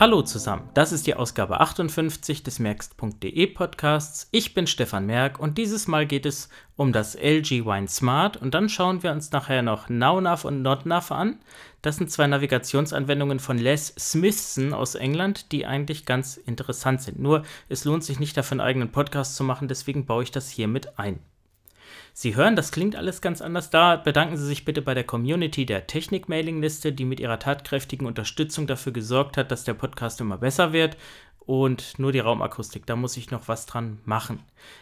Hallo zusammen, das ist die Ausgabe 58 des Merkst.de Podcasts. Ich bin Stefan Merck und dieses Mal geht es um das LG Wine Smart und dann schauen wir uns nachher noch NowNav und NotNav an. Das sind zwei Navigationsanwendungen von Les Smithson aus England, die eigentlich ganz interessant sind. Nur es lohnt sich nicht dafür einen eigenen Podcast zu machen, deswegen baue ich das hier mit ein. Sie hören, das klingt alles ganz anders. Da bedanken Sie sich bitte bei der Community der Technik-Mailing-Liste, die mit ihrer tatkräftigen Unterstützung dafür gesorgt hat, dass der Podcast immer besser wird. Und nur die Raumakustik, da muss ich noch was dran machen.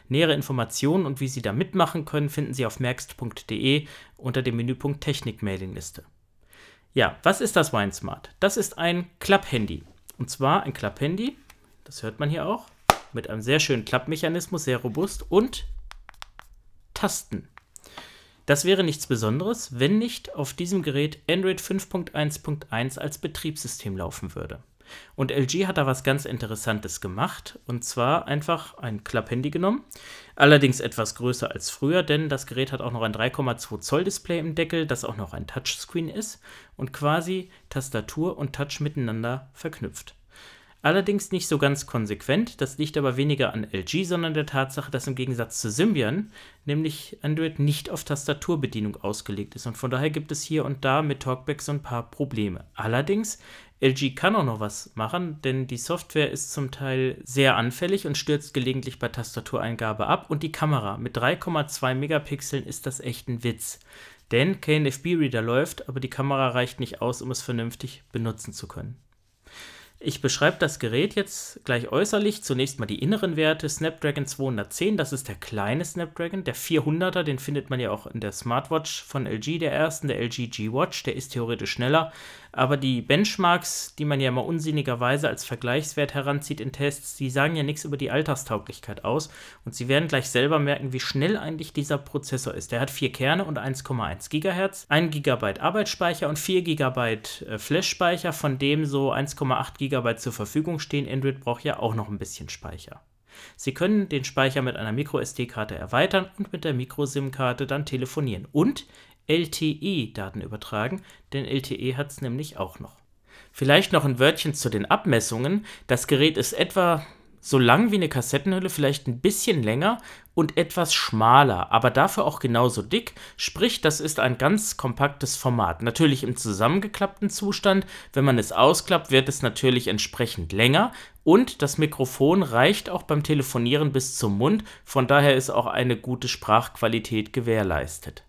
Nähere Informationen und wie Sie da mitmachen können, finden Sie auf merkst.de unter dem Menüpunkt Technik-Mailing-Liste. Ja, was ist das WineSmart? Das ist ein Klapphandy. Und zwar ein Klapphandy, das hört man hier auch, mit einem sehr schönen Klappmechanismus, sehr robust und Tasten. Das wäre nichts Besonderes, wenn nicht auf diesem Gerät Android 5.1.1 als Betriebssystem laufen würde. Und LG hat da was ganz Interessantes gemacht, und zwar einfach ein Klapphandy genommen, allerdings etwas größer als früher, denn das Gerät hat auch noch ein 3,2 Zoll Display im Deckel, das auch noch ein Touchscreen ist und quasi Tastatur und Touch miteinander verknüpft. Allerdings nicht so ganz konsequent, das liegt aber weniger an LG, sondern der Tatsache, dass im Gegensatz zu Symbian nämlich Android nicht auf Tastaturbedienung ausgelegt ist und von daher gibt es hier und da mit Talkback so ein paar Probleme. Allerdings, LG kann auch noch was machen, denn die Software ist zum Teil sehr anfällig und stürzt gelegentlich bei Tastatureingabe ab und die Kamera mit 3,2 Megapixeln ist das echt ein Witz. Denn KNFB-Reader läuft, aber die Kamera reicht nicht aus, um es vernünftig benutzen zu können. Ich beschreibe das Gerät jetzt gleich äußerlich. Zunächst mal die inneren Werte. Snapdragon 210, das ist der kleine Snapdragon. Der 400er, den findet man ja auch in der Smartwatch von LG, der ersten, der LG G-Watch. Der ist theoretisch schneller. Aber die Benchmarks, die man ja immer unsinnigerweise als Vergleichswert heranzieht in Tests, die sagen ja nichts über die Alltagstauglichkeit aus. Und Sie werden gleich selber merken, wie schnell eigentlich dieser Prozessor ist. Der hat vier Kerne und 1,1 GHz, 1 GB Arbeitsspeicher und 4 GB äh, Flash-Speicher, von dem so 1,8 GB zur Verfügung stehen. Android braucht ja auch noch ein bisschen Speicher. Sie können den Speicher mit einer MicroSD-Karte erweitern und mit der Micro-SIM-Karte dann telefonieren. Und LTE-Daten übertragen, denn LTE hat es nämlich auch noch. Vielleicht noch ein Wörtchen zu den Abmessungen. Das Gerät ist etwa so lang wie eine Kassettenhülle, vielleicht ein bisschen länger und etwas schmaler, aber dafür auch genauso dick. Sprich, das ist ein ganz kompaktes Format. Natürlich im zusammengeklappten Zustand. Wenn man es ausklappt, wird es natürlich entsprechend länger. Und das Mikrofon reicht auch beim Telefonieren bis zum Mund. Von daher ist auch eine gute Sprachqualität gewährleistet.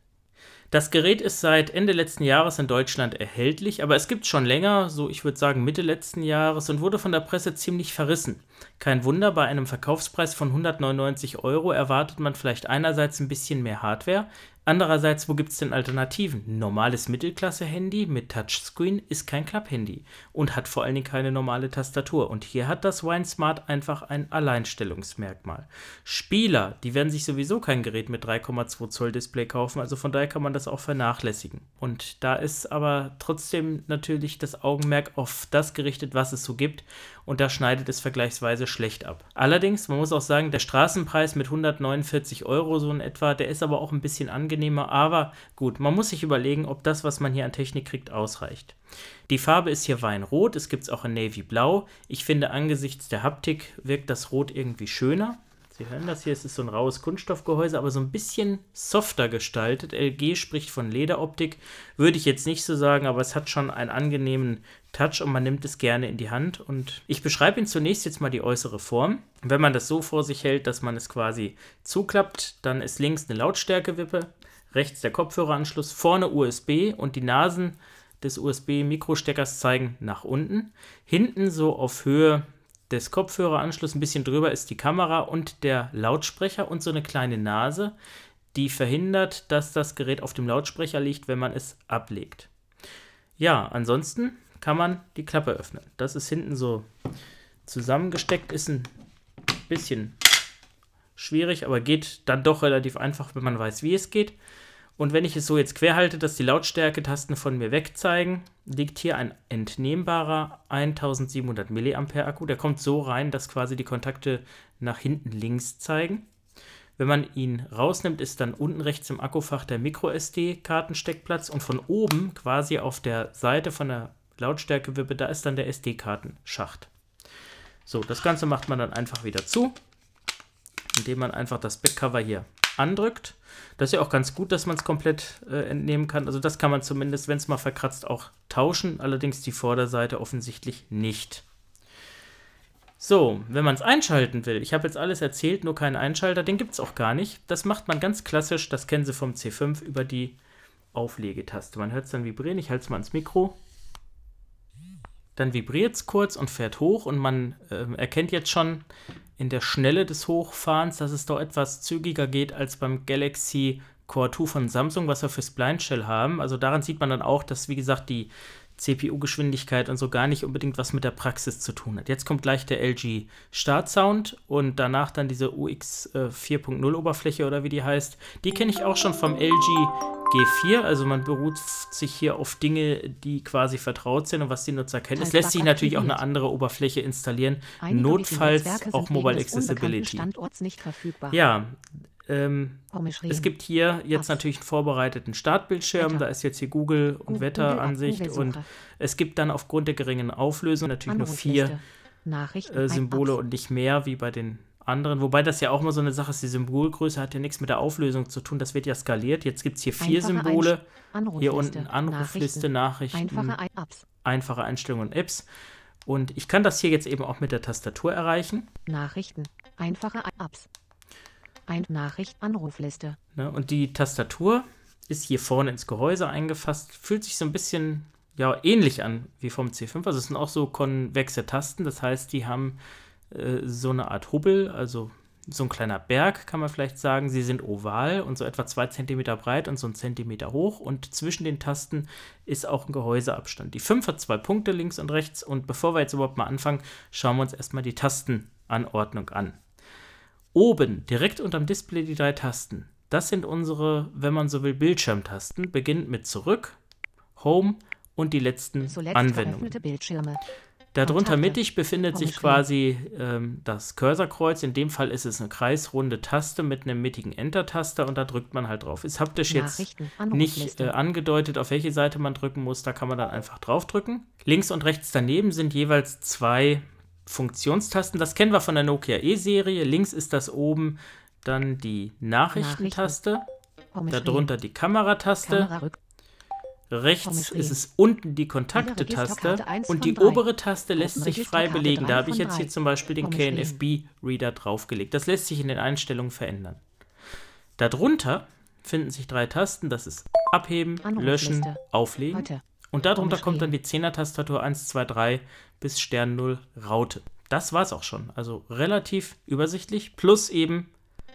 Das Gerät ist seit Ende letzten Jahres in Deutschland erhältlich, aber es gibt schon länger, so ich würde sagen Mitte letzten Jahres, und wurde von der Presse ziemlich verrissen. Kein Wunder, bei einem Verkaufspreis von 199 Euro erwartet man vielleicht einerseits ein bisschen mehr Hardware, Andererseits, wo gibt es denn Alternativen? Normales Mittelklasse-Handy mit Touchscreen ist kein Klapp-Handy und hat vor allen Dingen keine normale Tastatur. Und hier hat das Wine Smart einfach ein Alleinstellungsmerkmal. Spieler, die werden sich sowieso kein Gerät mit 3,2 Zoll Display kaufen, also von daher kann man das auch vernachlässigen. Und da ist aber trotzdem natürlich das Augenmerk auf das gerichtet, was es so gibt und da schneidet es vergleichsweise schlecht ab. Allerdings, man muss auch sagen, der Straßenpreis mit 149 Euro so in etwa, der ist aber auch ein bisschen angenehmer, aber gut, man muss sich überlegen, ob das, was man hier an Technik kriegt, ausreicht. Die Farbe ist hier Weinrot, es gibt es auch in Navy Blau. Ich finde, angesichts der Haptik wirkt das Rot irgendwie schöner. Sie hören das hier, es ist so ein raues Kunststoffgehäuse, aber so ein bisschen softer gestaltet. LG spricht von Lederoptik, würde ich jetzt nicht so sagen, aber es hat schon einen angenehmen Touch und man nimmt es gerne in die Hand. Und ich beschreibe Ihnen zunächst jetzt mal die äußere Form. Wenn man das so vor sich hält, dass man es quasi zuklappt, dann ist links eine Lautstärkewippe, rechts der Kopfhöreranschluss, vorne USB und die Nasen des USB-Mikrosteckers zeigen nach unten. Hinten so auf Höhe des Kopfhöreranschlusses ein bisschen drüber ist die Kamera und der Lautsprecher und so eine kleine Nase, die verhindert, dass das Gerät auf dem Lautsprecher liegt, wenn man es ablegt. Ja, ansonsten kann man die Klappe öffnen. Das ist hinten so zusammengesteckt, ist ein bisschen schwierig, aber geht dann doch relativ einfach, wenn man weiß, wie es geht. Und wenn ich es so jetzt quer halte, dass die Lautstärke-Tasten von mir wegzeigen, liegt hier ein entnehmbarer 1700 mAh Akku. Der kommt so rein, dass quasi die Kontakte nach hinten links zeigen. Wenn man ihn rausnimmt, ist dann unten rechts im Akkufach der MicroSD-Kartensteckplatz und von oben quasi auf der Seite von der Lautstärkewippe, da ist dann der SD-Kartenschacht. So, das Ganze macht man dann einfach wieder zu, indem man einfach das Backcover hier andrückt. Das ist ja auch ganz gut, dass man es komplett äh, entnehmen kann. Also das kann man zumindest, wenn es mal verkratzt, auch tauschen. Allerdings die Vorderseite offensichtlich nicht. So, wenn man es einschalten will, ich habe jetzt alles erzählt, nur keinen Einschalter, den gibt es auch gar nicht. Das macht man ganz klassisch, das kennen Sie vom C5 über die Auflegetaste. Man hört es dann vibrieren, ich halte es mal ans Mikro. Dann vibriert es kurz und fährt hoch und man äh, erkennt jetzt schon in der Schnelle des Hochfahrens, dass es doch etwas zügiger geht als beim Galaxy Core 2 von Samsung, was wir fürs Blind Shell haben. Also daran sieht man dann auch, dass, wie gesagt, die CPU-Geschwindigkeit und so gar nicht unbedingt was mit der Praxis zu tun hat. Jetzt kommt gleich der LG Startsound und danach dann diese UX äh, 4.0 Oberfläche oder wie die heißt. Die kenne ich auch schon vom LG G4, also man beruht sich hier auf Dinge, die quasi vertraut sind und was die Nutzer kennen. Es lässt sich natürlich auch eine andere Oberfläche installieren, Einige notfalls auch Mobile Accessibility. Ja, ähm, es gibt hier jetzt Abs. natürlich einen vorbereiteten Startbildschirm, Wetter. da ist jetzt hier Google und Google, Wetteransicht und es gibt dann aufgrund der geringen Auflösung natürlich nur vier äh, Symbole und nicht mehr wie bei den anderen. Wobei das ja auch mal so eine Sache ist, die Symbolgröße hat ja nichts mit der Auflösung zu tun, das wird ja skaliert. Jetzt gibt es hier vier Einfache Symbole, hier unten Anrufliste, Nachrichten, Nachrichten einfache, Ein einfache Einstellungen und Apps. Und ich kann das hier jetzt eben auch mit der Tastatur erreichen. Nachrichten, einfache Apps. Ein Nachricht Anrufliste. Ne, und die Tastatur ist hier vorne ins Gehäuse eingefasst, fühlt sich so ein bisschen ja, ähnlich an wie vom C5. Also es sind auch so konvexe Tasten, das heißt, die haben äh, so eine Art Hubbel, also so ein kleiner Berg, kann man vielleicht sagen. Sie sind oval und so etwa zwei Zentimeter breit und so ein Zentimeter hoch. Und zwischen den Tasten ist auch ein Gehäuseabstand. Die 5 hat zwei Punkte links und rechts. Und bevor wir jetzt überhaupt mal anfangen, schauen wir uns erstmal die Tastenanordnung an. Oben, direkt unterm Display, die drei Tasten. Das sind unsere, wenn man so will, Bildschirmtasten. Beginnt mit Zurück, Home und die letzten Zuletzt Anwendungen. Darunter mittig befindet sich quasi ähm, das Cursorkreuz. In dem Fall ist es eine kreisrunde Taste mit einem mittigen Enter-Taster und da drückt man halt drauf. Ist haptisch jetzt nicht äh, angedeutet, auf welche Seite man drücken muss. Da kann man dann einfach draufdrücken. Links und rechts daneben sind jeweils zwei Funktionstasten. Das kennen wir von der Nokia E-Serie. Links ist das oben dann die Nachrichtentaste. Nachrichten. Darunter die Kamerataste. Kamera Rechts ist es unten die Kontakte-Taste und die obere Taste lässt sich frei belegen. Da habe ich jetzt hier zum Beispiel den KNFB-Reader draufgelegt. Das lässt sich in den Einstellungen verändern. Darunter finden sich drei Tasten. Das ist Abheben, Löschen, Auflegen. Und darunter kommt dann die 10er-Tastatur 1, 2, 3 bis Stern 0 Raute. Das war es auch schon. Also relativ übersichtlich. Plus eben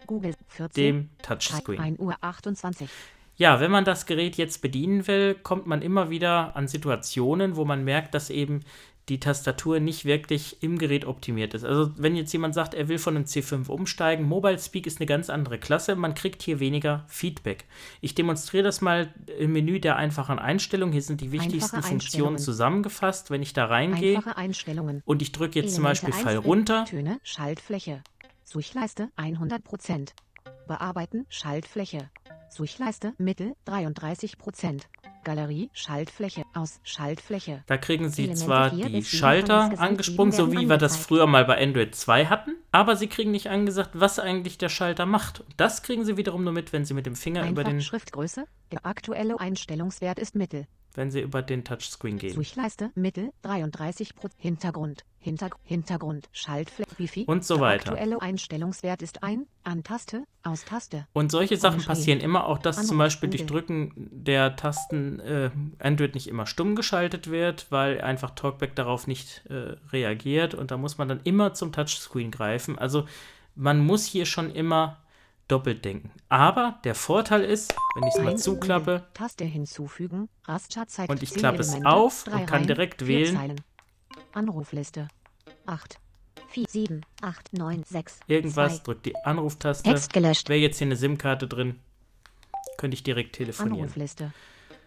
Google 14, dem Touchscreen. 1 Uhr 28. Ja, wenn man das Gerät jetzt bedienen will, kommt man immer wieder an Situationen, wo man merkt, dass eben die Tastatur nicht wirklich im Gerät optimiert ist. Also wenn jetzt jemand sagt, er will von einem C5 umsteigen, Mobile Speak ist eine ganz andere Klasse, man kriegt hier weniger Feedback. Ich demonstriere das mal im Menü der einfachen Einstellungen. Hier sind die wichtigsten Funktionen zusammengefasst. Wenn ich da reingehe und ich drücke jetzt Elemente zum Beispiel Pfeil runter. Töne, Schaltfläche, Suchleiste 100%. Bearbeiten, Schaltfläche. Suchleiste, Mittel, 33%. Galerie, Schaltfläche, aus, Schaltfläche. Da kriegen Sie Elemente zwar die Schalter angesprungen, so wie wir das früher mal bei Android 2 hatten, aber Sie kriegen nicht angesagt, was eigentlich der Schalter macht. Das kriegen Sie wiederum nur mit, wenn Sie mit dem Finger Einfach über den... Schriftgröße, der aktuelle Einstellungswert ist Mittel wenn Sie über den Touchscreen gehen. Suchleiste, Mittel, 33 Hintergrund, Hinterg Hintergrund, Schaltfläche, Wifi. Und so weiter. Aktuelle Einstellungswert ist ein, an Taste, aus Taste. Und solche Sachen passieren immer, auch dass zum Beispiel durch Drücken der Tasten äh, Android nicht immer stumm geschaltet wird, weil einfach Talkback darauf nicht äh, reagiert und da muss man dann immer zum Touchscreen greifen. Also man muss hier schon immer doppelt denken. Aber der Vorteil ist, wenn ich es mal zuklappe Taste hinzufügen, Raster zeigt und ich klappe es auf und kann direkt wählen. Anrufliste 8 4 7 8 9 6 Irgendwas, 2. drückt die Anruftaste. Text gelöscht. Wäre jetzt hier eine SIM-Karte drin, könnte ich direkt telefonieren. Anrufliste.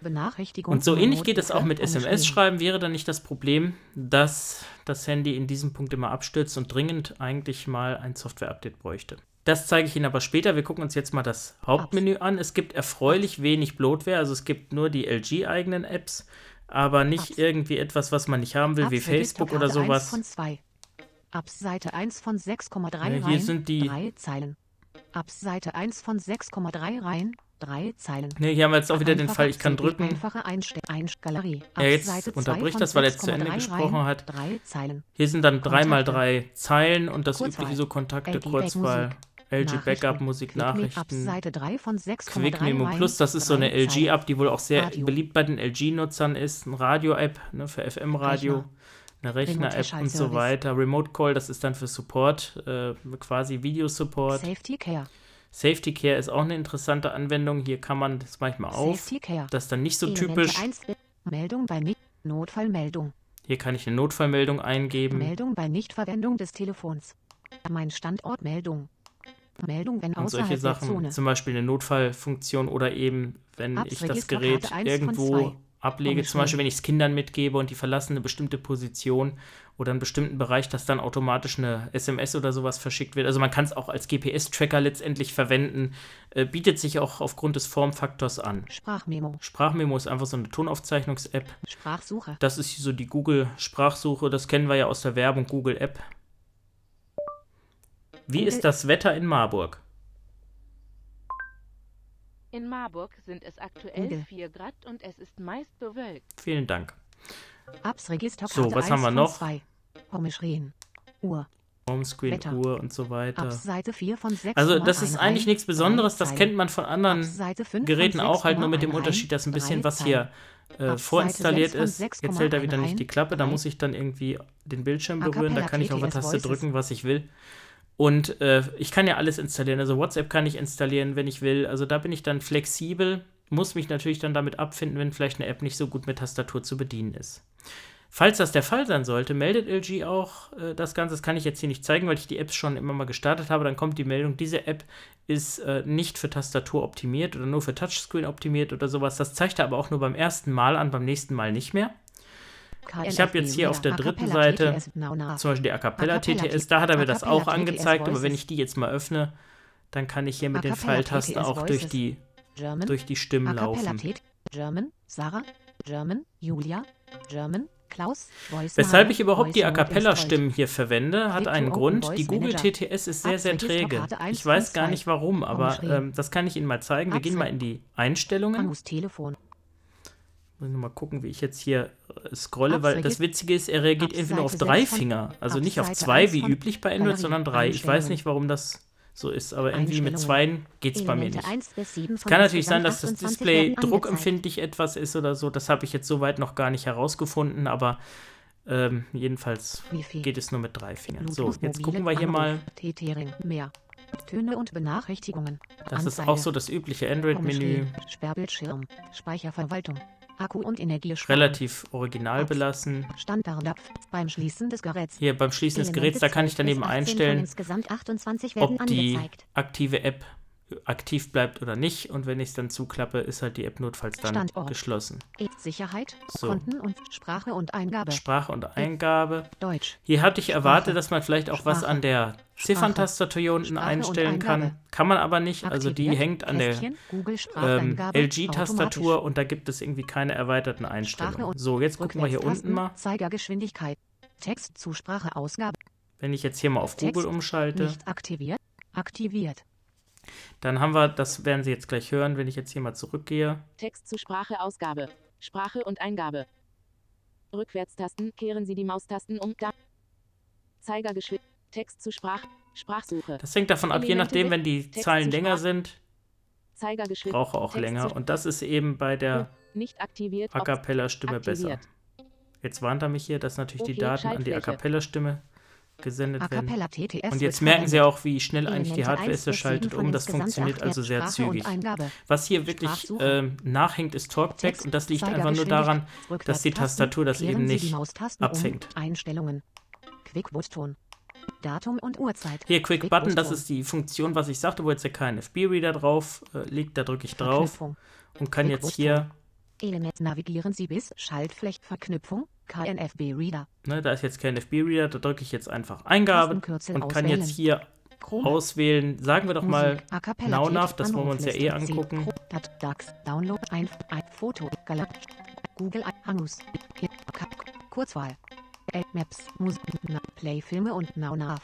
Benachrichtigung. Und so ähnlich geht es auch mit SMS-Schreiben. Wäre dann nicht das Problem, dass das Handy in diesem Punkt immer abstürzt und dringend eigentlich mal ein Software-Update bräuchte. Das zeige ich Ihnen aber später. Wir gucken uns jetzt mal das Hauptmenü an. Es gibt erfreulich wenig Bloatware, also es gibt nur die LG-eigenen Apps. aber nicht Abs- irgendwie etwas, was man nicht haben will, wie Abs- Facebook oder Registerkarte 1 sowas. von 2. Abs Seite 1 von 6,3 Ja, hier Reihen, sind die- 3 Zeilen. Abs Seite 1 von 6,3 Reihen, 3 Zeilen. Ne, hier haben wir jetzt auch wieder den Fall, ich kann drücken. Einfache Einste Einst Galerie. Ja, jetzt Seite 2 unterbricht das, weil er jetzt zu Ende 6,3 gesprochen Reihen, hat. 3 Zeilen. Hier sind dann drei mal Kontakte. drei Zeilen und das Kurzwahl. übliche so Kontakte, LG Kurzwahl. LG. Backup, Musik, Nachrichten. Seite 3 von 6,3 Quick Memo Plus, das ist so eine 3 Zeilen. LG-App, die wohl auch sehr Radio. beliebt bei den LG-Nutzern ist. Ein Radio-App ne, für FM-Radio, Rechner. eine Rechner-App und so Remote-Service. weiter. Remote Call, das ist dann für Support, äh, quasi Videosupport. Safety Care. Safety Care ist auch eine interessante Anwendung. Hier kann man das manchmal auf. Safety Care. Das ist dann nicht so Elemente typisch. 1, Meldung bei nicht Notfallmeldung. Hier kann ich eine Notfallmeldung eingeben. Meldung bei Nichtverwendung des Telefons. Mein Standort Meldung. Wenn und solche Sachen, zum Beispiel eine Notfallfunktion oder eben, wenn ich das Gerät 1 von irgendwo 2. ablege, zum. Beispiel wenn ich es Kindern mitgebe und die verlassen eine bestimmte Position oder einen bestimmten Bereich, dass dann automatisch eine SMS oder sowas verschickt wird. Also man kann es auch als GPS-Tracker letztendlich verwenden, äh, bietet sich auch aufgrund des Formfaktors an. Sprachmemo. Sprachmemo ist einfach so eine Tonaufzeichnungs-App. Sprachsuche. Das ist so die Google-Sprachsuche, das kennen wir ja aus der Werbung, Google-App. Wie ist das Wetter in Marburg? In Marburg sind es aktuell Google. 4 Grad und es ist meist bewölkt. Vielen Dank. So, was 1 haben wir noch? 2. Hommeschrien. Uhr. Homescreen, Wetter. Uhr und so weiter. Abs Seite 4 von 6. Also das ist eigentlich nichts Besonderes, das kennt man von anderen Seite 5 Geräten von auch, halt nur mit dem 6,1 Unterschied, dass ein bisschen was hier äh, vorinstalliert ist. 6 von Jetzt hält er wieder 6,1 nicht die Klappe, da muss ich dann irgendwie den Bildschirm berühren, da kann ich auf der TTS Taste drücken, was ich will. Und äh, ich kann ja alles installieren, also WhatsApp kann ich installieren, wenn ich will. Also da bin ich dann flexibel, muss mich natürlich dann damit abfinden, wenn vielleicht eine App nicht so gut mit Tastatur zu bedienen ist. Falls das der Fall sein sollte, meldet LG auch äh, das Ganze. Das kann ich jetzt hier nicht zeigen, weil ich die Apps schon immer mal gestartet habe. Dann kommt die Meldung, diese App ist äh, nicht für Tastatur optimiert oder nur für Touchscreen optimiert oder sowas. Das zeigt er aber auch nur beim ersten Mal an, beim nächsten Mal nicht mehr. Ich habe jetzt hier auf der dritten Seite Zum Beispiel die A Cappella TTS, da hat er mir das auch angezeigt, aber wenn ich die jetzt mal öffne, dann kann ich hier mit den Pfeiltasten auch durch die, durch die Stimmen laufen. German. Sarah. German. Julia. German. Klaus. Weshalb ich überhaupt die A Cappella-Stimmen hier verwende, hat einen Grund. Die Google. TTS ist sehr, sehr träge. Registerkarte 1 Ich weiß gar 2. nicht warum, aber ähm, das kann ich Ihnen mal zeigen. Wir gehen mal in die Einstellungen. Muss ich mal gucken, wie ich jetzt hier äh, scrolle, Abs- weil das Witzige ist, er reagiert Abs- irgendwie nur auf drei Finger. Also Abs- nicht auf zwei wie üblich bei Android, sondern drei. Ich weiß nicht, warum das so ist, aber irgendwie mit zwei geht es bei mir nicht. 1 bis 7 Es kann natürlich sein, dass das 28 Display druckempfindlich etwas ist oder so. Das habe ich jetzt soweit noch gar nicht herausgefunden, aber ähm, jedenfalls geht es nur mit drei Fingern. So, jetzt gucken wir hier mal. Töne und Benachrichtigungen. Das ist auch so das übliche Android-Menü. Sperrbildschirm. Speicherverwaltung. Akku- und Energiesparen. Relativ original belassen. Beim Schließen des Geräts. Hier beim Schließen des Geräts, da kann ich 12 bis daneben 18 von einstellen, Insgesamt 28 werden ob die angezeigt. aktive App aktiv bleibt oder nicht. Und wenn ich es dann zuklappe, ist halt die App notfalls dann Standort. geschlossen. Sicherheit. So. Konten und Sprache und Eingabe. Sprache und Eingabe. Deutsch. Hier hatte ich erwartet, Sprache. dass man vielleicht auch was Sprache. an der Zifferntastatur hier unten Sprache einstellen kann. Kann man aber nicht. Also die hängt an der ähm. LG-Tastatur und da gibt es irgendwie keine erweiterten Einstellungen. So, jetzt gucken wir hier unten mal. Zeigergeschwindigkeit. Text zu Spracheausgabe. Wenn ich jetzt hier mal auf Text Google umschalte, Nicht aktiviert. Aktiviert. Dann haben wir, das werden Sie jetzt gleich hören, wenn ich jetzt hier mal zurückgehe. Text zu Sprache Ausgabe. Sprache und Eingabe. Rückwärtstasten kehren Sie die Maustasten um. Da Zeigergeschwindigkeit. Text zu Sprache. Sprachsuche. Das hängt davon ab, je Elemente nachdem, mit wenn die Text Zeilen länger sind, brauche auch Text länger. Und das ist eben bei der aktiviert. A Cappella-Stimme besser. Jetzt warnt er mich hier, dass natürlich die Okay, Daten an die A. Cappella-Stimme gesendet werden. Und jetzt merken Sie auch, wie schnell eigentlich die Hardware 1 ist, bis schaltet 7 von um. Das funktioniert 8 also sehr zügig. Was hier wirklich ähm, nachhängt, ist Talkback und das liegt einfach nur daran, dass die Tastatur das eben nicht abfängt. Einstellungen. Quick-Button. Datum und Uhrzeit. Hier Quick Button, das ist die Funktion, was ich sagte, wo jetzt der KNFB-Reader drauf äh, liegt. Da drücke ich drauf Verknüpfung. und kann Quick jetzt hier, Element navigieren Sie bis Schaltflächenverknüpfung. KNFB Reader. ne, da ist jetzt KNFB-Reader, da drücke ich jetzt einfach Eingabe und kann auswählen. jetzt hier Chrome. auswählen, sagen wir doch mal, Musik, Naunav, Tet, das wollen wir uns ja eh angucken. DAX, Download, ein, ein Foto, Galerie, Google Hangus. Kurzwahl. Maps, Musik, Playfilme und NowNav.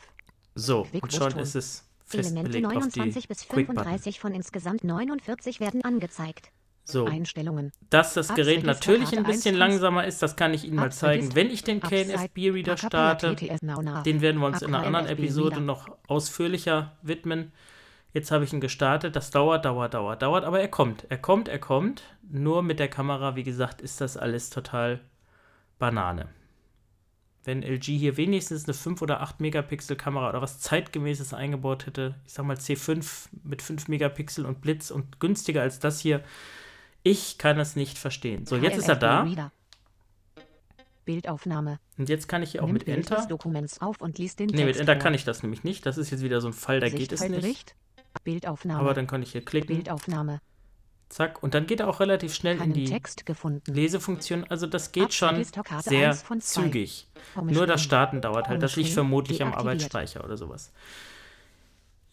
So, und schon ist es Elemente festgelegt auf 29 die bis Quick Button. 35 von insgesamt 49 werden angezeigt. So, Einstellungen. dass das Gerät natürlich ein bisschen 1 langsamer ist, das kann ich Ihnen mal zeigen. Wenn ich den KNFB-Reader starte, den werden wir uns in einer anderen Episode noch ausführlicher widmen. Jetzt habe ich ihn gestartet. Das dauert, dauert, dauert, dauert, aber er kommt. Er kommt, er kommt. Nur mit der Kamera, wie gesagt, ist das alles total Banane. Wenn LG hier wenigstens eine 5 oder 8 Megapixel Kamera oder was zeitgemäßes eingebaut hätte, ich sag mal C5 mit 5 Megapixel und Blitz und günstiger als das hier, ich kann es nicht verstehen. So, jetzt ist er da. Bildaufnahme. und jetzt kann ich hier auch Nimmt mit Bild Enter. Dokuments auf und liest den Ne, mit Enter vor. kann ich das nämlich nicht. Das ist jetzt wieder so ein Fall, da geht es nicht. Bildaufnahme. Aber dann kann ich hier klicken, Bildaufnahme. zack, und dann geht er auch relativ schnell in Keinen die Text gefunden. Lesefunktion. Also das geht schon sehr 1 von 2. zügig. Nur das. Starten dauert halt. Das liegt vermutlich am. Arbeitsspeicher oder sowas.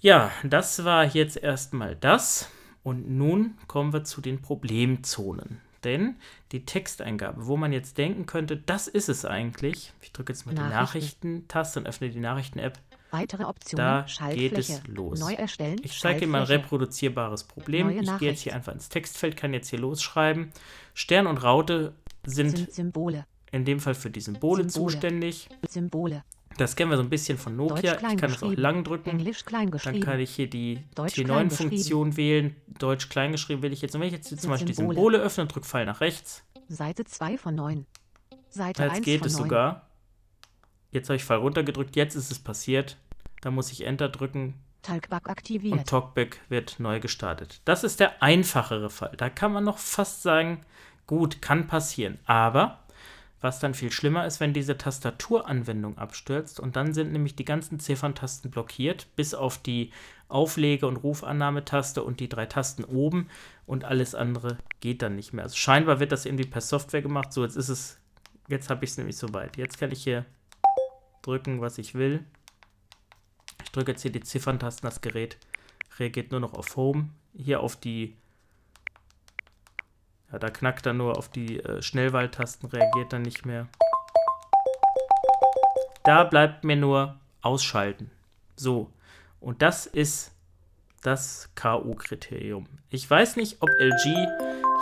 Ja, das war jetzt erstmal das. Und nun kommen wir zu den Problemzonen. Denn die Texteingabe, wo man jetzt denken könnte, das ist es eigentlich. Ich drücke jetzt mal die Nachrichten. Nachrichten-Taste und öffne die Nachrichten-App. Weitere Optionen. Da geht es los. Neu erstellen. Ich zeige Ihnen mal ein reproduzierbares Problem. Ich gehe jetzt hier einfach ins Textfeld, kann jetzt hier losschreiben. Stern und Raute sind, Sind Symbole. in dem Fall für die Symbole, Symbole. zuständig. Symbole. Das kennen wir so ein bisschen von Nokia. Ich kann das auch lang drücken. Englisch klein Dann kann ich hier die Deutsch klein T9-Funktion wählen. Deutsch klein geschrieben will ich jetzt. Und wenn ich jetzt hier zum Beispiel die Symbole. Öffne und drücke Pfeil nach rechts, Seite 2 von 9. Seite jetzt 1 geht es 9. sogar. Jetzt habe ich Pfeil runtergedrückt, jetzt ist es passiert. Da muss ich Enter drücken, Talkback und aktiviert. Talkback wird neu gestartet. Das ist der einfachere Fall. Da kann man noch fast sagen, gut, kann passieren. Aber was dann viel schlimmer ist, wenn diese Tastaturanwendung abstürzt und dann sind nämlich die ganzen Zifferntasten blockiert, bis auf die Auflege- und Rufannahmetaste und die drei Tasten oben und alles andere geht dann nicht mehr. Also scheinbar wird das irgendwie per Software gemacht. So, jetzt ist es, jetzt habe ich es nämlich soweit. Jetzt kann ich hier drücken, was ich will. Ich drücke jetzt hier die Zifferntasten, das Gerät reagiert nur noch auf Home. Hier auf die, ja, da knackt er nur auf die äh, Schnellwahltasten, reagiert dann nicht mehr. Da bleibt mir nur ausschalten. So, und das ist das K.O.-Kriterium. Ich weiß nicht, ob LG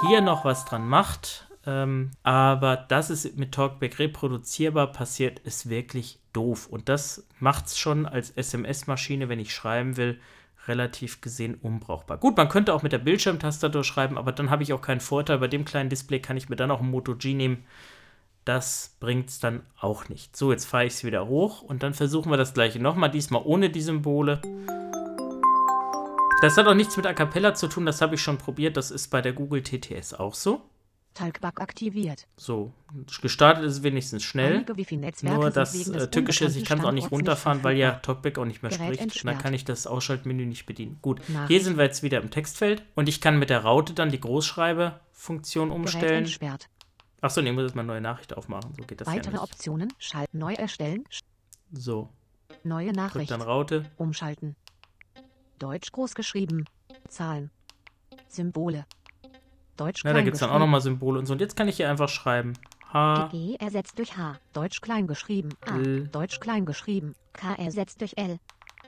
hier noch was dran macht, ähm, aber dass es mit Talkback reproduzierbar passiert, ist wirklich doof. Und das macht es schon als SMS-Maschine, wenn ich schreiben will, relativ gesehen unbrauchbar. Gut, man könnte auch mit der Bildschirmtastatur schreiben, aber dann habe ich auch keinen Vorteil. Bei dem kleinen Display kann ich mir dann auch ein Moto G nehmen. Das bringt es dann auch nicht. So, jetzt fahre ich es wieder hoch und dann versuchen wir das gleiche nochmal, diesmal ohne die Symbole. Das hat auch nichts mit A Cappella zu tun, das habe ich schon probiert. Das ist bei der Google TTS auch so. Talkback aktiviert. So, gestartet ist es wenigstens schnell. Nur das äh, Tückische ist, ich kann es auch nicht runterfahren, weil ja. Talkback auch nicht mehr Gerät spricht. Und dann entsperrt. kann ich das Ausschaltmenü nicht bedienen. Gut, hier Nachricht. sind wir jetzt wieder im Textfeld und ich kann mit der Raute dann die Großschreibe-Funktion umstellen. entsperrt. Achso, nee, ich muss jetzt mal eine neue Nachricht aufmachen. So geht das Weitere ja. Optionen. Schalt neu erstellen. So, Neue drück Nachricht. dann Raute. Umschalten. Deutsch groß geschrieben. Zahlen. Symbole. Deutsch Na, da gibt es dann auch nochmal Symbole und so. Und jetzt kann ich hier einfach schreiben. H, G ersetzt durch H. Deutsch klein geschrieben. A. L. Deutsch klein geschrieben. K ersetzt durch L.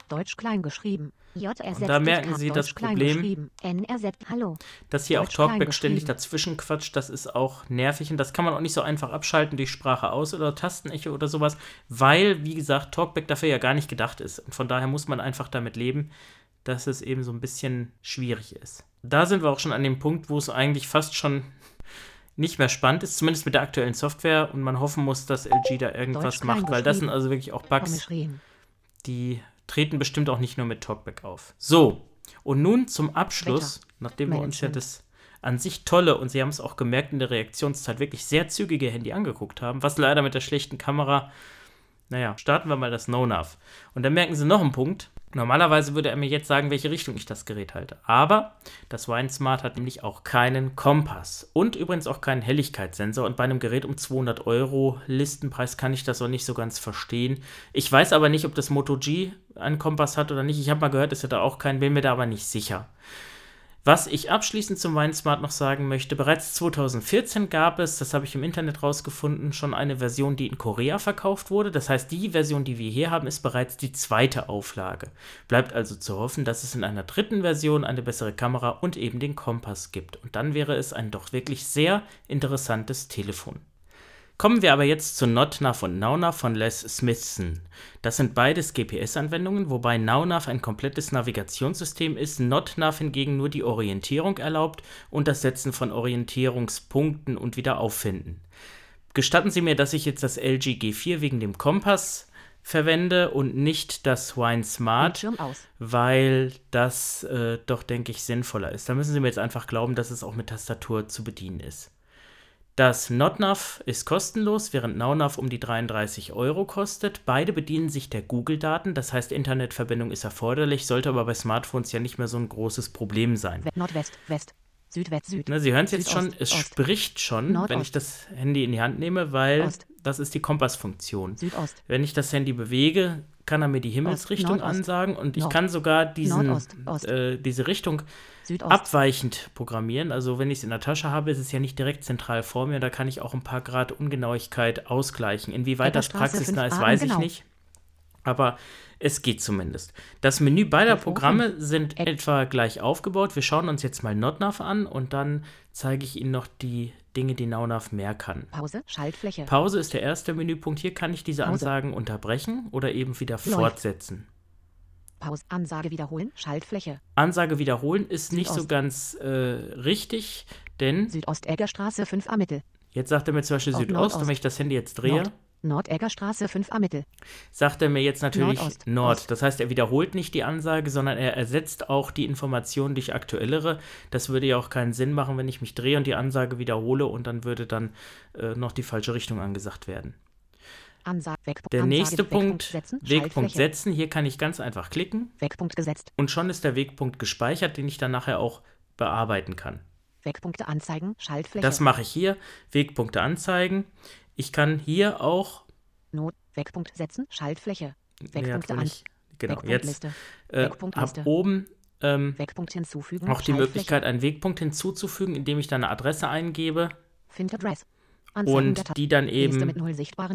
Deutsch klein geschrieben. J ersetzt da durch merken. Sie Deutsch das klein Problem. geschrieben. N ersetzt Hallo. dass hier Deutsch auch Talkback ständig dazwischen quatscht, das ist auch nervig und das kann man auch nicht so einfach abschalten durch Sprache aus oder Tastenecho oder sowas, weil, wie gesagt, Talkback dafür ja gar nicht gedacht ist. Und von daher muss man einfach damit leben, dass es eben so ein bisschen schwierig ist. Da sind wir auch schon an dem Punkt, wo es eigentlich fast schon nicht mehr spannend ist, zumindest mit der aktuellen Software und man hoffen muss, dass LG da irgendwas macht, weil das sind also wirklich auch Bugs, die treten bestimmt auch nicht nur mit Talkback auf. So, und nun zum Abschluss, nachdem wir uns ja das an sich tolle, und Sie haben es auch gemerkt in der Reaktionszeit, wirklich sehr zügige Handy angeguckt haben, was leider mit der schlechten Kamera, naja, starten wir mal das No-Nav. Und dann merken Sie noch einen Punkt. Normalerweise würde er mir jetzt sagen, welche Richtung ich das Gerät halte. Aber das Wine Smart hat nämlich auch keinen Kompass und übrigens auch keinen Helligkeitssensor. Und bei einem Gerät um 200 Euro Listenpreis kann ich das auch nicht so ganz verstehen. Ich weiß aber nicht, ob das Moto G einen Kompass hat oder nicht. Ich habe mal gehört, es hätte auch keinen, bin mir da aber nicht sicher. Was ich abschließend zum Weinsmart noch sagen möchte, bereits 2014 gab es, das habe ich im Internet rausgefunden, schon eine Version, die in Korea verkauft wurde. Das heißt, die Version, die wir hier haben, ist bereits die zweite Auflage. Bleibt also zu hoffen, dass es in einer dritten Version eine bessere Kamera und eben den Kompass gibt. Und dann wäre es ein doch wirklich sehr interessantes Telefon. Kommen wir aber jetzt zu NotNav und NowNav von Les Smithson. Das sind beides GPS-Anwendungen, wobei NowNav ein komplettes Navigationssystem ist, NotNav hingegen nur die Orientierung erlaubt und das Setzen von Orientierungspunkten und wieder auffinden. Gestatten Sie mir, dass ich jetzt das LG G4 wegen dem Kompass verwende und nicht das Wine Smart, weil das äh, doch, denke ich, sinnvoller ist. Da müssen Sie mir jetzt einfach glauben, dass es auch mit Tastatur zu bedienen ist. Das NotNav ist kostenlos, während NowNav um die 33 Euro kostet. Beide bedienen sich der Google-Daten, das heißt, Internetverbindung ist erforderlich, sollte aber bei Smartphones ja nicht mehr so ein großes Problem sein. Nordwest, West, Südwest, Süd. Ne, Sie hören es jetzt Südost, schon, es Ost. spricht schon, Nordost. wenn ich das Handy in die Hand nehme, weil Ost. das ist die Kompassfunktion. Südost, Wenn ich das Handy bewege, kann er mir die Himmelsrichtung Nordost. ansagen und ich Nord. kann sogar diesen, Nordost, Ost. äh, diese Richtung Südost, abweichend programmieren. Also wenn ich es in der Tasche habe, ist es ja nicht direkt zentral vor mir. Da kann ich auch ein paar Grad Ungenauigkeit ausgleichen. Inwieweit das praxisnah 5a ist, weiß ich genau. nicht. Aber es geht zumindest. Das Menü beider Programme sind etwa gleich aufgebaut. Wir schauen uns jetzt mal NotNav an und dann zeige ich Ihnen noch die Dinge, die NowNav mehr kann. Pause, Schaltfläche, Pause ist der erste Menüpunkt. Hier kann ich diese Pause. Ansagen unterbrechen oder eben wieder Läuft. fortsetzen. Pause, Ansage wiederholen, Schaltfläche, Ansage wiederholen ist nicht so ganz äh, richtig, denn Südosteggerstraße 5a Mittel, Jetzt sagt er mir zum Beispiel Südost Nordost. und wenn ich das Handy jetzt drehe, Nord, Nordeggerstraße 5a Mittel, sagt er mir jetzt natürlich Nordost, Nord. Ost. Das heißt, er wiederholt nicht die Ansage, sondern er ersetzt auch die Information durch aktuellere. Das würde ja auch keinen Sinn machen, wenn ich mich drehe und die Ansage wiederhole und dann würde dann äh, noch die falsche Richtung angesagt werden. Ansage, Wegpunkt, Der Ansage, nächste Wegpunkt Punkt, setzen, Wegpunkt setzen. Hier kann ich ganz einfach klicken Wegpunkt gesetzt, und schon ist der Wegpunkt gespeichert, den ich dann nachher auch bearbeiten kann. Wegpunkte anzeigen, Schaltfläche, Das mache ich hier. Wegpunkte anzeigen. Ich kann hier auch Not, Wegpunkt setzen, Schaltfläche, Nee, Wegpunkte wohl an. Genau, Wegpunkt jetzt äh, ab oben ähm, Wegpunkt hinzufügen, auch die Möglichkeit, einen Wegpunkt hinzuzufügen, indem ich dann eine Adresse eingebe Find Address, und die dann eben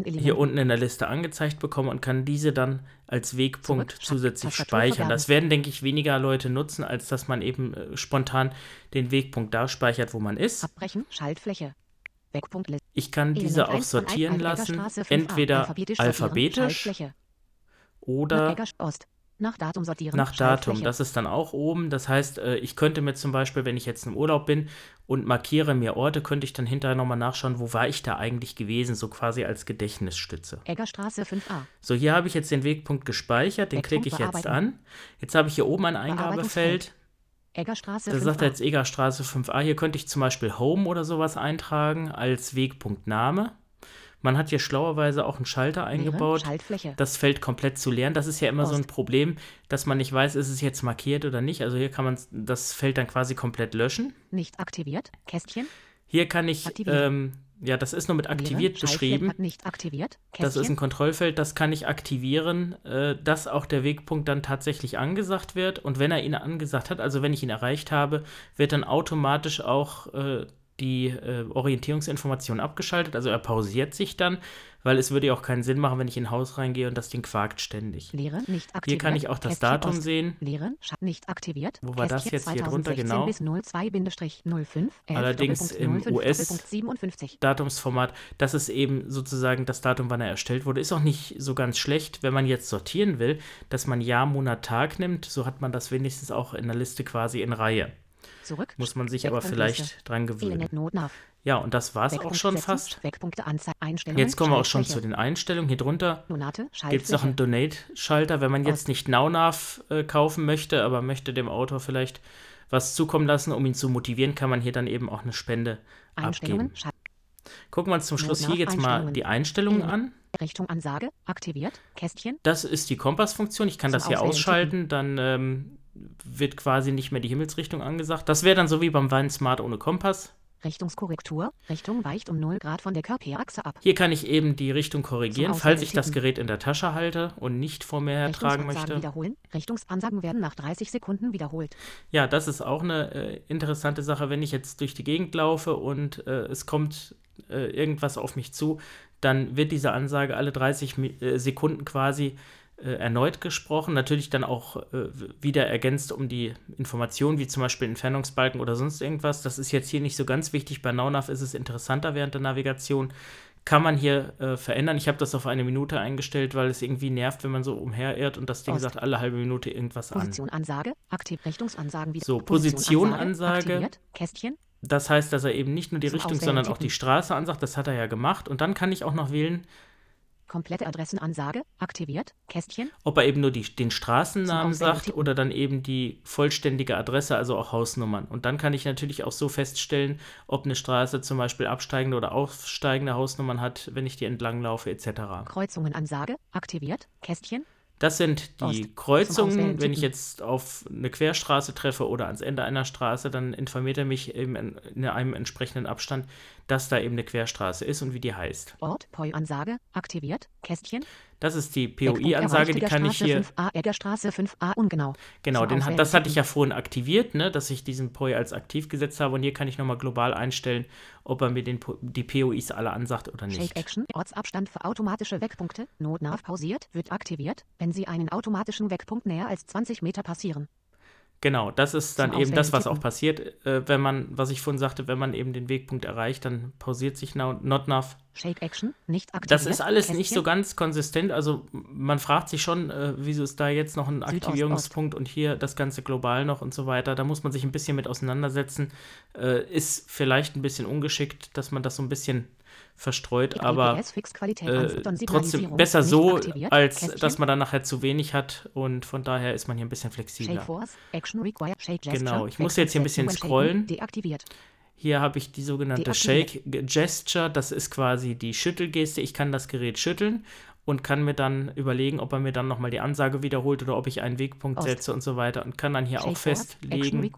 hier unten in der Liste angezeigt bekomme und kann diese dann als Wegpunkt Zurück, zusätzlich speichern. Das werden, denke ich, weniger Leute nutzen, als dass man eben äh, spontan den Wegpunkt da speichert, wo man ist. Abbrechen, Schaltfläche, Ich kann diese auch 1 von sortieren lassen, Alteggerstraße 5a, entweder alphabetisch, oder. Nach Datum sortieren. nach Datum. Das ist dann auch oben. Das heißt, äh, ich könnte mir zum Beispiel, wenn ich jetzt im Urlaub bin und markiere mir Orte, könnte ich dann hinterher nochmal nachschauen, wo war ich da eigentlich gewesen, so quasi als Gedächtnisstütze. Eggerstraße 5a. So, hier habe ich jetzt den Wegpunkt gespeichert, den klicke ich jetzt an. Jetzt habe ich hier oben ein Eingabefeld. Eggerstraße Da 5a. sagt er jetzt Egerstraße 5a. Hier könnte ich zum Beispiel Home oder sowas eintragen als Wegpunktname. Man hat hier schlauerweise auch einen Schalter Leere, eingebaut. Schaltfläche. das Feld komplett zu leeren. Das ist ja immer so ein Ost. Problem, dass man nicht weiß, ist es jetzt markiert oder nicht. Also hier kann man das Feld dann quasi komplett löschen. Nicht aktiviert. Kästchen. Hier kann ich, ähm, ja, das ist nur mit aktiviert beschrieben. aktiviert. Das ist ein Kontrollfeld, das kann ich aktivieren, äh, dass auch der Wegpunkt dann tatsächlich angesagt wird. Und wenn er ihn angesagt hat, also wenn ich ihn erreicht habe, wird dann automatisch auch äh, die äh, Orientierungsinformation abgeschaltet. Also er pausiert sich dann, weil es würde ja auch keinen Sinn machen, wenn ich in ein Haus reingehe und das Ding quakt ständig. Leere. Nicht aktiviert. Hier kann ich auch das Kästchen Datum Ost. sehen. Leere. Nicht aktiviert. Wo war das Kästchen jetzt hier drunter 2016 genau? Bis 02-05. Allerdings im US 57. Datumsformat, das ist eben sozusagen das Datum, wann er erstellt wurde. Ist auch nicht so ganz schlecht, wenn man jetzt sortieren will, dass man Jahr, Monat, Tag nimmt. So hat man das wenigstens auch in der Liste quasi in Reihe. Zurück. Muss man sich aber vielleicht Liste. dran gewöhnen. Ja, und das war es auch schon fast. Jetzt kommen wir auch schon zu den Einstellungen. Hier drunter gibt es noch einen. Donate-Schalter, wenn man jetzt nicht NowNav äh, kaufen möchte, aber möchte dem Autor vielleicht was zukommen lassen, um ihn zu motivieren, kann man hier dann eben auch eine Spende abgeben. Gucken wir uns zum Schluss hier jetzt mal die Einstellungen an. Richtung Ansage. Aktiviert. Kästchen. Das ist die Kompassfunktion. Ich kann Zum das hier ausschalten, dann ähm, wird quasi nicht mehr die Himmelsrichtung angesagt. Das wäre dann so wie beim Wein Smart ohne Kompass. Richtungskorrektur. Richtung weicht um 0 Grad von der Körperachse ab. Hier kann ich eben die Richtung korrigieren, falls ich das Gerät in der Tasche halte und nicht vor mir hertragen Richtungsansagen möchte. wiederholen. Richtungsansagen werden nach 30 Sekunden wiederholt. Ja, das ist auch eine äh, interessante Sache, wenn ich jetzt durch die Gegend laufe und äh, es kommt äh, irgendwas auf mich zu, dann wird diese Ansage alle 30 Mi äh, Sekunden quasi erneut gesprochen. Natürlich dann auch äh, wieder ergänzt um die Informationen, wie zum Beispiel Entfernungsbalken oder sonst irgendwas. Das ist jetzt hier nicht so ganz wichtig. Bei NauNav ist es interessanter während der Navigation. Kann man hier äh, verändern. Ich habe das auf eine Minute eingestellt, weil es irgendwie nervt, wenn man so umherirrt und das Ding Ost. sagt alle halbe Minute irgendwas an. Position Ansage. Aktiv Richtungsansagen wieder. So, Position Ansage. Kästchen. Das heißt, dass er eben nicht nur die Zum Richtung, sondern auch die Straße ansagt. Das hat er ja gemacht. Und dann kann ich auch noch wählen, Komplette Adressenansage. Aktiviert. Kästchen. ob er eben nur die, den Straßennamen sagt tippen. oder dann eben die vollständige Adresse, also auch Hausnummern. Und dann kann ich natürlich auch so feststellen, ob eine Straße zum Beispiel absteigende oder aufsteigende Hausnummern hat, wenn ich die entlang laufe, etc. Kreuzungenansage. Aktiviert. Kästchen. Das sind die Ost. Kreuzungen. Wenn ich jetzt auf eine Querstraße treffe oder ans Ende einer Straße, dann informiert er mich eben in, in einem entsprechenden Abstand, dass da eben eine Querstraße ist und wie die heißt. Ort. POI-Ansage. Aktiviert. Kästchen. Das ist die POI-Ansage, die kann ich hier. Eggerstraße 5a, Eggerstraße 5a ungenau. Genau, den, das hatte ich ja vorhin aktiviert, ne, dass ich diesen POI als aktiv gesetzt habe. Und hier kann ich nochmal global einstellen, ob er mir den, die POIs alle ansagt oder nicht. Shake Action, Ortsabstand für automatische Wegpunkte, Notnav pausiert, wird aktiviert, wenn Sie einen automatischen Wegpunkt näher als 20 Meter passieren. Genau, das ist dann eben das, was auch passiert, äh, wenn man, was ich vorhin sagte, wenn man eben den Wegpunkt erreicht, dann pausiert sich Now- NotNav. Shake Action, nicht aktiviert. Das ist alles nicht Kästchen, so ganz konsistent. Also man fragt sich schon, äh, wieso ist da jetzt noch ein Südost, Aktivierungspunkt und hier das Ganze global noch und so weiter. Da muss man sich ein bisschen mit auseinandersetzen. Äh, ist vielleicht ein bisschen ungeschickt, dass man das so ein bisschen verstreut, aber äh, trotzdem besser so, als dass man dann nachher zu wenig hat und von daher ist man hier ein bisschen flexibler. Genau, ich muss jetzt hier ein bisschen scrollen. Hier habe ich die sogenannte. Shake Gesture, das ist quasi die Schüttelgeste. Ich kann das Gerät schütteln und kann mir dann überlegen, ob er mir dann nochmal die Ansage wiederholt oder ob ich einen Wegpunkt Ost. setze und so weiter und kann dann hier Shake auch festlegen,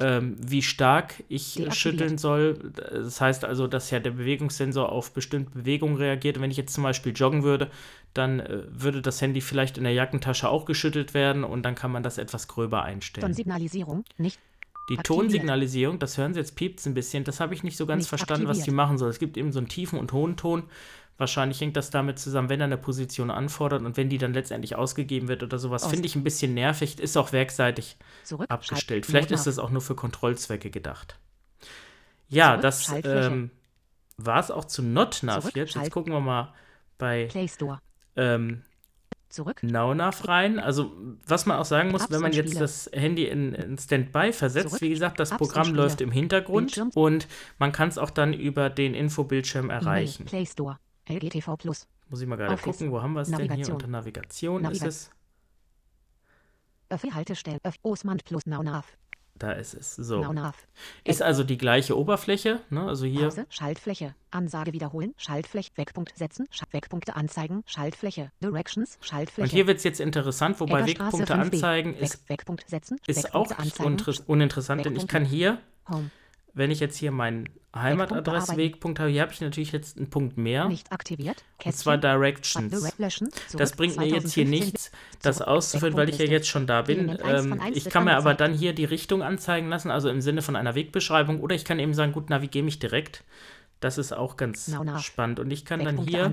ähm, wie stark ich schütteln soll. Das heißt also, dass ja der Bewegungssensor auf bestimmte Bewegungen reagiert. Und wenn ich jetzt zum Beispiel joggen würde, dann äh, würde das Handy vielleicht in der Jackentasche auch geschüttelt werden und dann kann man das etwas gröber einstellen. Tonsignalisierung, nicht Die Aktiviert. Tonsignalisierung, das hören Sie jetzt piept's ein bisschen, das habe ich nicht so ganz Nicht verstanden, was die aktiviert. machen soll. Es gibt eben so einen tiefen und hohen Ton. Wahrscheinlich hängt das damit zusammen, wenn er eine Position anfordert und wenn die dann letztendlich ausgegeben wird oder sowas. Finde ich ein bisschen nervig, ist auch werkseitig zurück. abgestellt. Vielleicht ist das auch nur für Kontrollzwecke gedacht. Ja, Zurück, das ähm, war es auch zu NotNav jetzt. Jetzt gucken wir mal bei Play Store. ähm, Zurück. NauNav rein. Also, was man auch sagen muss, Apps wenn man jetzt das Handy in, in Standby versetzt, Zurück. wie gesagt, das Apps Programm läuft im Hintergrund Bildschirm. und man kann es auch dann über den Infobildschirm erreichen. Play Store. LGTV Plus. Muss ich mal gerade gucken, wo haben wir es denn hier? Unter Navigation Naviga- ist es. Öffi Haltestellen. Öff Osmand Plus Naunav. Da ist es. So. Naunav. Ist also die gleiche Oberfläche. Ne? Also hier. Pause. Schaltfläche. Ansage wiederholen. Schaltfläche. Wegpunkt setzen. Sch Wegpunkte anzeigen. Schaltfläche. Directions. Schaltfläche. Und hier wird es jetzt interessant, wobei Wegpunkte 5b. anzeigen Weg, ist, Wegpunkt setzen. ist auch Wegpunkte nicht anzeigen. uninteressant, denn ich Wegpunkte. kann hier, Home. Wenn ich jetzt hier meinen Heimatadresse-Wegpunkt habe, hier habe ich natürlich jetzt einen Punkt mehr. Nicht aktiviert. Und zwar Kästchen. Directions. Das bringt mir jetzt hier 2015 nichts, das Zurück. auszuführen, weil ich ja jetzt schon da bin. Ähm, ich kann mir aber dann hier die Richtung anzeigen lassen, also im Sinne von einer Wegbeschreibung. Oder ich kann eben sagen, gut, navigiere mich direkt. Das ist auch ganz nach. spannend. Und ich kann dann hier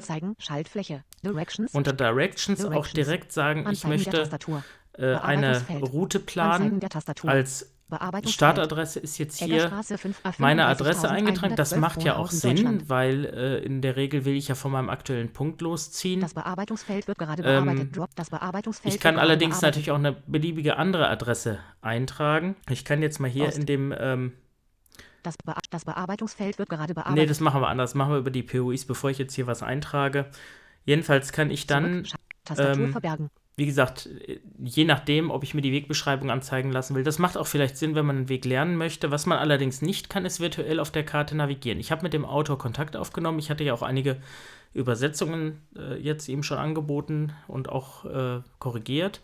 unter Directions auch direkt sagen, ich möchte äh, eine. Route planen. Als. Startadresse ist jetzt hier Eggerstraße 5a meine Adresse eingetragen. Das 35.112 macht ja auch Sinn, weil äh, in der Regel will ich ja von meinem aktuellen Punkt losziehen. Das Bearbeitungsfeld wird gerade Ähm, bearbeitet. Drop das Bearbeitungsfeld. Ich kann allerdings natürlich auch eine beliebige andere Adresse eintragen. Ich kann jetzt mal hier Ost. in dem, ähm, Das, Be das Bearbeitungsfeld wird gerade bearbeitet. nee, das machen wir anders, machen wir über die POIs, bevor ich jetzt hier was eintrage. Jedenfalls kann ich dann, Zurück. Tastatur ähm, verbergen. Wie gesagt, äh, je nachdem, ob ich mir die Wegbeschreibung anzeigen lassen will, das macht auch vielleicht Sinn, wenn man einen Weg lernen möchte. Was man allerdings nicht kann, ist virtuell auf der Karte navigieren. Ich habe mit dem Autor Kontakt aufgenommen. Ich hatte ja auch einige Übersetzungen äh, jetzt ihm schon angeboten und auch äh, korrigiert.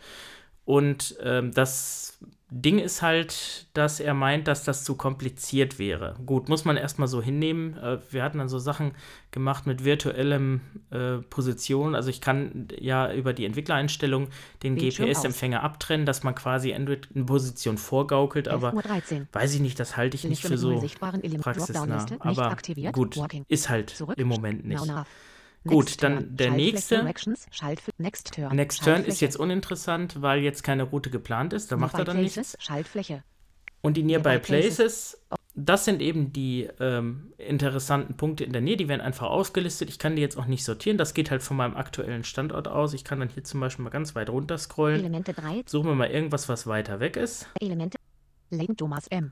Und ähm, das Ding ist halt, dass er meint, dass das zu kompliziert wäre. Gut, muss man erstmal so hinnehmen. Äh, wir hatten dann so Sachen gemacht mit virtuellem äh, Position. Also ich kann ja über die Entwicklereinstellung den GPS-Empfänger abtrennen, dass man quasi Android in Position vorgaukelt, aber weiß ich nicht, das halte ich nicht für so praxisnah. Aber gut, ist halt im Moment nicht. Gut, dann der nächste. Next Turn. Next Turn ist jetzt uninteressant, weil jetzt keine Route geplant ist. Da macht er dann nichts. Schaltfläche. Und die Nearby Places, das sind eben die ähm, interessanten Punkte in der Nähe. Die werden einfach aufgelistet. Ich kann die jetzt auch nicht sortieren. Das geht halt von meinem aktuellen Standort aus. Ich kann dann hier zum Beispiel mal ganz weit runter scrollen. Elemente 3. Suchen wir mal irgendwas, was weiter weg ist. Elemente. Thomas M.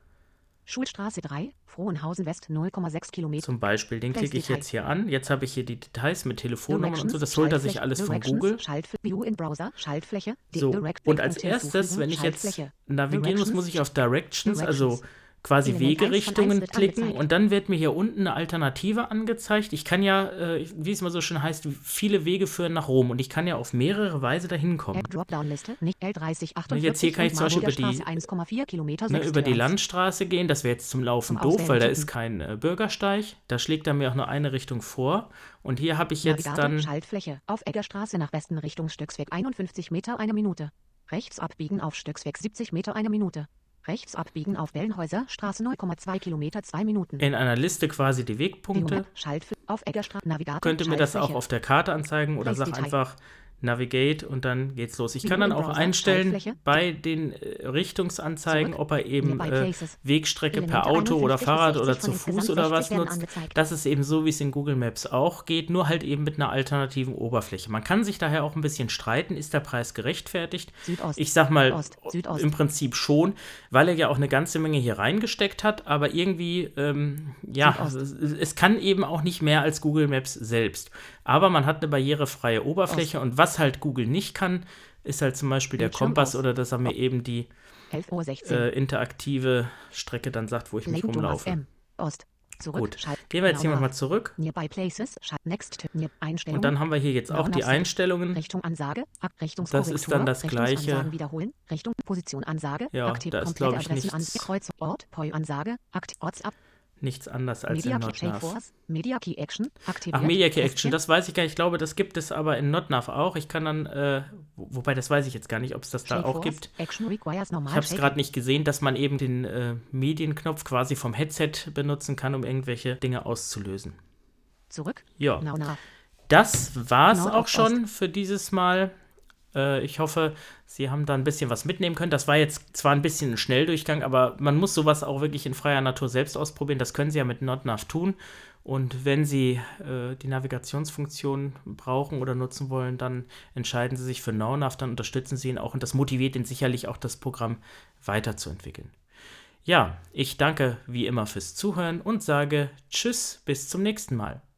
Schulstraße 3, Frohenhausen West 0,6 Kilometer. Zum Beispiel, den klicke ich jetzt hier an. Jetzt habe ich hier die Details mit Telefonnummern und so. Das holt er sich alles von Google. View in Browser, Schaltfläche. So, und als erstes, wenn ich jetzt navigieren muss, muss ich auf Directions, also quasi Wegerichtungen klicken und dann wird mir hier unten eine Alternative angezeigt. Ich kann ja, äh, wie es mal so schön heißt, viele Wege führen nach Rom und ich kann ja auf mehrere Weise dahin kommen. Jetzt hier kann ich zum Beispiel über die, ne, über die Landstraße gehen. Das wäre jetzt zum Laufen doof, weil da ist kein äh, Bürgersteig. Da schlägt er mir auch nur eine Richtung vor. Und hier habe ich jetzt Navigator, dann. Schaltfläche auf Eggerstraße nach Westen Richtung Stöcksweg 51 Meter eine Minute. Rechts abbiegen auf Stöcksweg 70 Meter eine Minute. Rechts abbiegen auf Wellenhäuser, Straße 0,2 Kilometer, 2 Minuten. In einer Liste quasi die Wegpunkte. Schalt auf Eggerstraße, Navigator. Könnte mir das auch auf der Karte anzeigen oder sag einfach Navigate und dann geht's los. Ich kann dann auch einstellen bei den äh, Richtungsanzeigen, ob er eben äh, Wegstrecke per Auto oder Fahrrad oder zu Fuß oder was nutzt. Das ist eben so, wie es in Google Maps auch geht, nur halt eben mit einer alternativen Oberfläche. Man kann sich daher auch ein bisschen streiten, ist der Preis gerechtfertigt? Ich sag mal im Prinzip schon, weil er ja auch eine ganze Menge hier reingesteckt hat, aber irgendwie, ähm, ja, es, es kann eben auch nicht mehr als Google Maps selbst. Aber man hat eine barrierefreie Oberfläche und was halt Google nicht kann, ist halt zum Beispiel der Kompass oder dass er mir eben die äh, interaktive Strecke dann sagt, wo ich mich rumlaufe. Ost. Gut, gehen wir jetzt hier nochmal zurück. Und dann haben wir hier jetzt auch die Einstellungen. Richtung Ansage, das ist dann das gleiche. Wiederholen, Richtung Position Ansage, ja, da ist glaube ich nichts. Nichts anders als Media in NotNav. Media Key Action aktiviert. Ach, Media Key Action, das weiß ich gar nicht. Ich glaube, das gibt es aber in NotNav auch. Ich kann dann, äh, wobei das weiß ich jetzt gar nicht, ob es das da auch gibt. Ich habe es gerade nicht gesehen, dass man eben den äh, Medienknopf quasi vom Headset benutzen kann, um irgendwelche Dinge auszulösen. Zurück. Ja. Das war's auch schon für dieses Mal. Äh, ich hoffe, Sie haben da ein bisschen was mitnehmen können. Das war jetzt zwar ein bisschen ein Schnelldurchgang, aber man muss sowas auch wirklich in freier Natur selbst ausprobieren. Das können Sie ja mit NotNav tun. Und wenn Sie äh, die Navigationsfunktion brauchen oder nutzen wollen, dann entscheiden Sie sich für NoNav, dann unterstützen Sie ihn auch und das motiviert ihn sicherlich auch, das Programm weiterzuentwickeln. Ja, ich danke wie immer fürs Zuhören und sage Tschüss, bis zum nächsten Mal.